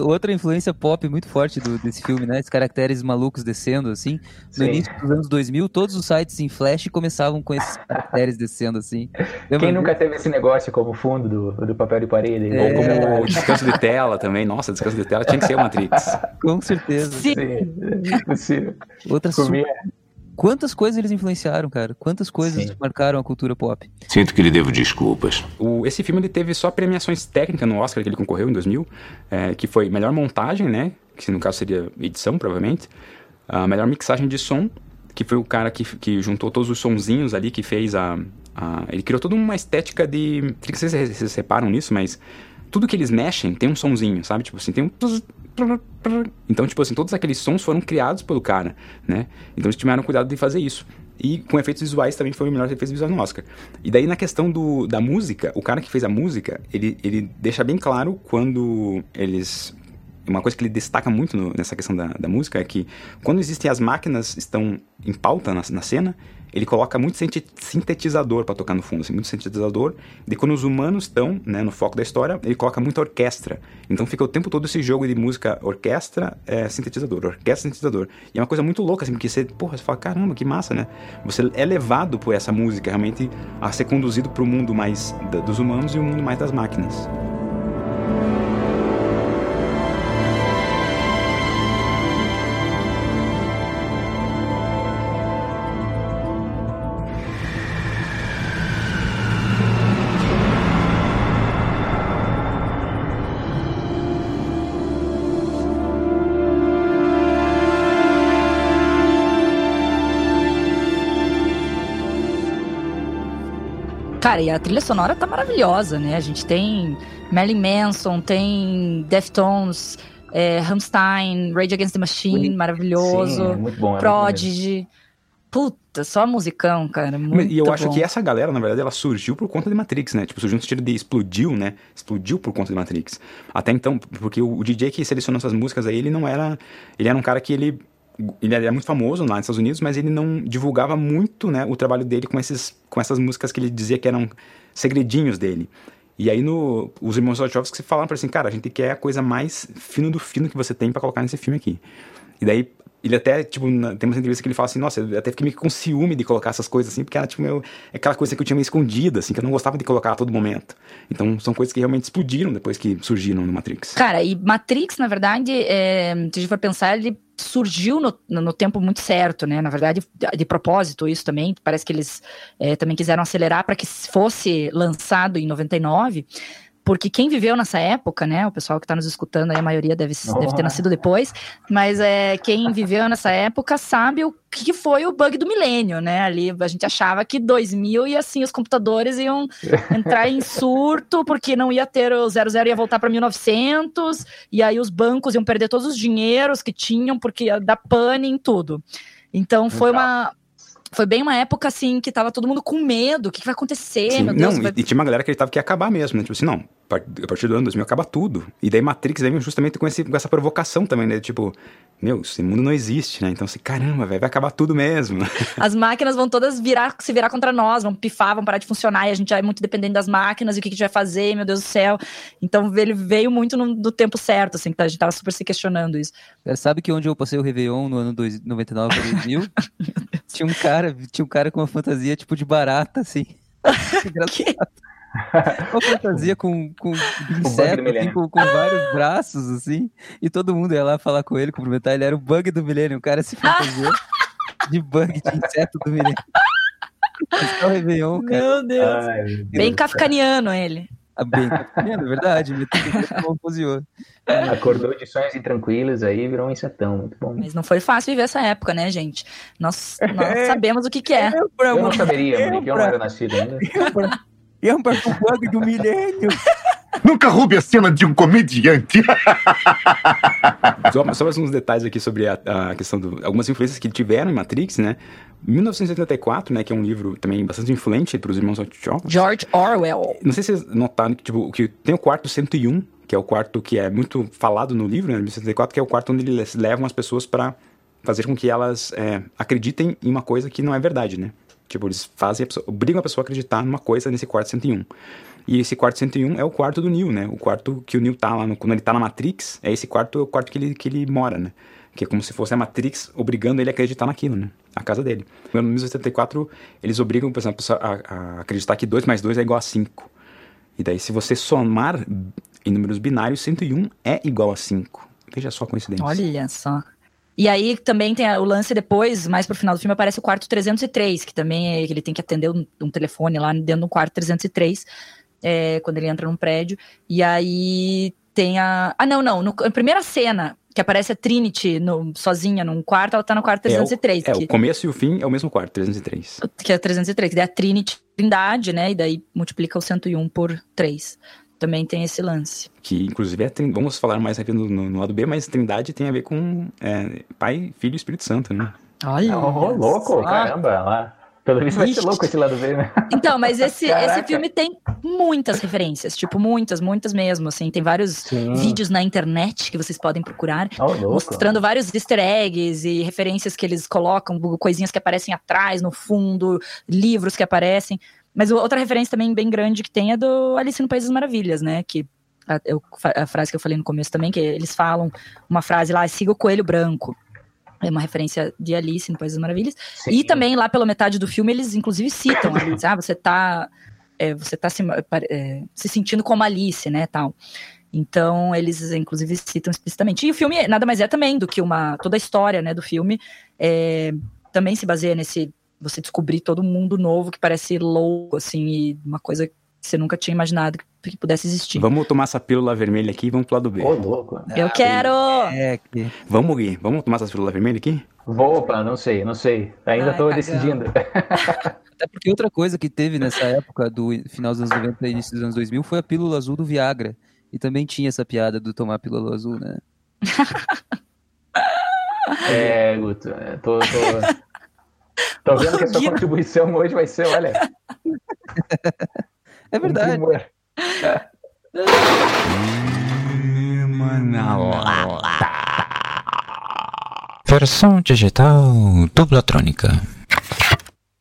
Outra influência pop muito forte do, desse filme, né? Esses caracteres malucos descendo, assim. No Sim. início dos anos 2000, todos os sites em Flash começavam com esses caracteres descendo, assim. Lembra Quem nunca teve esse negócio como fundo do, do papel de parede? É... Ou como o descanso de tela também. Nossa, descanso de tela tinha que ser o Matrix. <laughs> Com certeza. Sim, possível. Outra super... Quantas coisas eles influenciaram, cara? Quantas coisas Sim. marcaram a cultura pop? Sinto que lhe devo desculpas. O, esse filme ele teve só premiações técnicas no Oscar que ele concorreu em 2000, é, que foi melhor montagem, né? Que no caso seria edição, provavelmente. A melhor mixagem de som, que foi o cara que, que juntou todos os sonzinhos ali, que fez a, a... ele criou toda uma estética de... Não sei se vocês, vocês reparam nisso, mas tudo que eles mexem tem um sonzinho, sabe? Tipo assim, tem um então, tipo assim, todos aqueles sons foram criados pelo cara, né? Então eles tiveram cuidado de fazer isso. e com efeitos visuais também foi o melhor efeitos visuais no Oscar. E daí na questão do, da música, o cara que fez a música, ele, ele deixa bem claro quando eles uma coisa que ele destaca muito no, nessa questão da, da, música é que quando existem as máquinas estão em pauta na, na cena, ele coloca muito sintetizador para tocar no fundo, assim, muito sintetizador. E quando os humanos estão né, no foco da história, ele coloca muita orquestra. Então fica o tempo todo esse jogo de música orquestra, é, sintetizador, orquestra, sintetizador. E é uma coisa muito louca, assim, porque você, porra, você fala, caramba, que massa, né? Você é levado por essa música realmente a ser conduzido para o mundo mais dos humanos e o mundo mais das máquinas. Cara, e a trilha sonora tá maravilhosa, né? A gente tem Marilyn Manson, tem Deftones, é, Rammstein, Rage Against the Machine, maravilhoso. Sim, é muito bom, é Prodigy. Puta, só musicão, cara. Muito e eu acho bom. que essa galera, na verdade, ela surgiu por conta de Matrix, né? Tipo, surgiu no sentido de explodiu, né? Explodiu por conta de Matrix. Até então, porque o DJ que selecionou essas músicas aí, ele não era. Ele era um cara que ele ele era muito famoso lá nos Estados Unidos, mas ele não divulgava muito, né, o trabalho dele com, esses, com essas músicas que ele dizia que eram segredinhos dele. E aí no, os irmãos Wachowski falaram para assim, cara, a gente quer a coisa mais fino do fino que você tem para colocar nesse filme aqui. E daí ele até, tipo, na, tem uma entrevista que ele fala assim, nossa, eu até fiquei meio com ciúme de colocar essas coisas assim, porque era, tipo, meu, aquela coisa que eu tinha meio escondida, assim, que eu não gostava de colocar a todo momento. Então, são coisas que realmente explodiram depois que surgiram no Matrix. Cara, e Matrix, na verdade, é, se a gente for pensar, ele surgiu no, no, tempo muito certo, né? Na verdade, de propósito, isso também. Parece que eles é, também quiseram acelerar para que fosse lançado em 99 porque quem viveu nessa época, né, o pessoal que está nos escutando aí, a maioria deve, oh. deve ter nascido depois, mas é, quem viveu nessa época sabe o que foi o bug do milênio, né, ali a gente achava que 2000 e assim, os computadores iam entrar em surto, porque não ia ter o 00 ia voltar para 1900, e aí os bancos iam perder todos os dinheiros que tinham, porque ia dar pane em tudo. Então foi uma, foi bem uma época assim que tava todo mundo com medo. O que, que vai acontecer? Sim, meu Deus, não, vai... e, tinha uma galera que acreditava que ia acabar mesmo, né? Tipo assim, não, a partir do ano 2000 acaba tudo. E daí Matrix vem justamente com, esse, com essa provocação também, né? Tipo, meu, esse mundo não existe, né? Então, assim, caramba, véio, vai acabar tudo mesmo. <laughs> As máquinas vão todas virar, se virar contra nós, vão pifar, vão parar de funcionar, e a gente já é muito dependente das máquinas, e o que, que a gente vai fazer, meu Deus do céu. Então, ele veio muito no, no tempo certo, assim, que a gente tava super se questionando isso. É, sabe que onde eu passei o Réveillon no ano 99 para 2000? tinha um cara, tinha um cara com uma fantasia, tipo, de barata, assim. <laughs> <laughs> Engraçado. <laughs> Uma fantasia com, com inseto, assim, com, com, vários braços, assim, e todo mundo ia lá falar com ele, cumprimentar. Ele era o bug do milênio, o cara se fantasiou <laughs> de bug de inseto do milênio. Esse é o Réveillon, cara. Meu Deus. Ai, meu Deus Bem kafkaniano ele. Ah, bem kafkaniano, é verdade. <laughs> Acordou de sonhos intranquilos aí virou um insetão, muito bom. Mas não foi fácil viver essa época, né, gente? Nós, nós sabemos o que, que é. Eu não saberia, porque eu não era nascido ainda. Lembra do bug do milênio? <laughs> Nunca roube a cena de um comediante. <laughs> só, só mais uns detalhes aqui sobre a, a questão de algumas influências que tiveram em Matrix, né? 1984, né, que é um livro também bastante influente para os irmãos Wachowski. George Orwell. Não sei se vocês notaram que, tipo, que tem o quarto 101, que é o quarto que é muito falado no livro, né, 1984, que é o quarto onde eles levam as pessoas para fazer com que elas é, acreditem em uma coisa que não é verdade, né? Tipo, eles fazem a pessoa, obrigam a pessoa a acreditar numa coisa nesse quarto 101. E esse quarto 101 é o quarto do Neo, né? O quarto que o Neo tá lá, no, quando ele tá na Matrix, é esse quarto, é o quarto que ele, que ele mora, né? Que é como se fosse a Matrix obrigando ele a acreditar naquilo, né? A casa dele. No 1984, eles obrigam, por exemplo, a, a acreditar que 2 mais 2 é igual a 5. E daí, se você somar em números binários, 101 é igual a 5. Veja só a coincidência. Olha só. E aí também tem o lance depois, mais pro final do filme, aparece o quarto 303, que também é que ele tem que atender um, um telefone lá dentro do quarto 303, é, quando ele entra num prédio. E aí tem a. Ah, não, não. No, a primeira cena que aparece a Trinity no, sozinha num quarto, ela tá no quarto 303. É, o, que, é, o começo e o fim é o mesmo quarto, 303. Que é 303, que daí é a Trinity, Trindade, né? E daí multiplica o 101 por 3 também tem esse lance. Que, inclusive, é, vamos falar mais aqui no, no, no, lado B, mas Trindade tem a ver com é, Pai, Filho e Espírito Santo, né? Olha. Oh, louco, só. caramba. Lá. Pelo visto vai ser louco esse lado B, né? <laughs> Então, mas esse, esse filme tem muitas referências, tipo, muitas, muitas mesmo, assim, tem vários Sim. vídeos na internet que vocês podem procurar, Oh, mostrando vários easter eggs e referências que eles colocam, coisinhas que aparecem atrás, no fundo, livros que aparecem. Mas outra referência também bem grande que tem é do Alice no País das Maravilhas, né, que a, eu- a frase que eu falei no começo também, que eles falam uma frase lá, siga o coelho branco. É uma referência de Alice no País das Maravilhas. E também, lá pela metade do filme, eles inclusive citam, Alice, ah, você tá, é, você tá se, é, se sentindo como Alice, né, tal. Então, eles, inclusive, citam explicitamente. E o filme nada mais é também do que uma... Toda a história, né, do filme é, também se baseia nesse... Você descobrir todo um mundo novo que parece louco, assim, e uma coisa que você nunca tinha imaginado que, pudesse existir. Vamos tomar essa pílula vermelha aqui e vamos pro lado B. Ô, louco. Eu quero! É, que... Vamos, Gui, vamos tomar essa pílula vermelha aqui? Vou, opa, não sei, não sei. Ainda Ai, tô cagão. decidindo. <laughs> Até porque outra coisa que teve nessa época do final dos anos 90 e início dos anos 2000 foi a pílula azul do Viagra. E também tinha essa piada do tomar a pílula azul, né? <laughs> É, Guto, é, tô, tô, <laughs> tô vendo que a sua contribuição hoje vai ser, olha, <laughs> É um verdade. primor. Versão digital dublatrônica.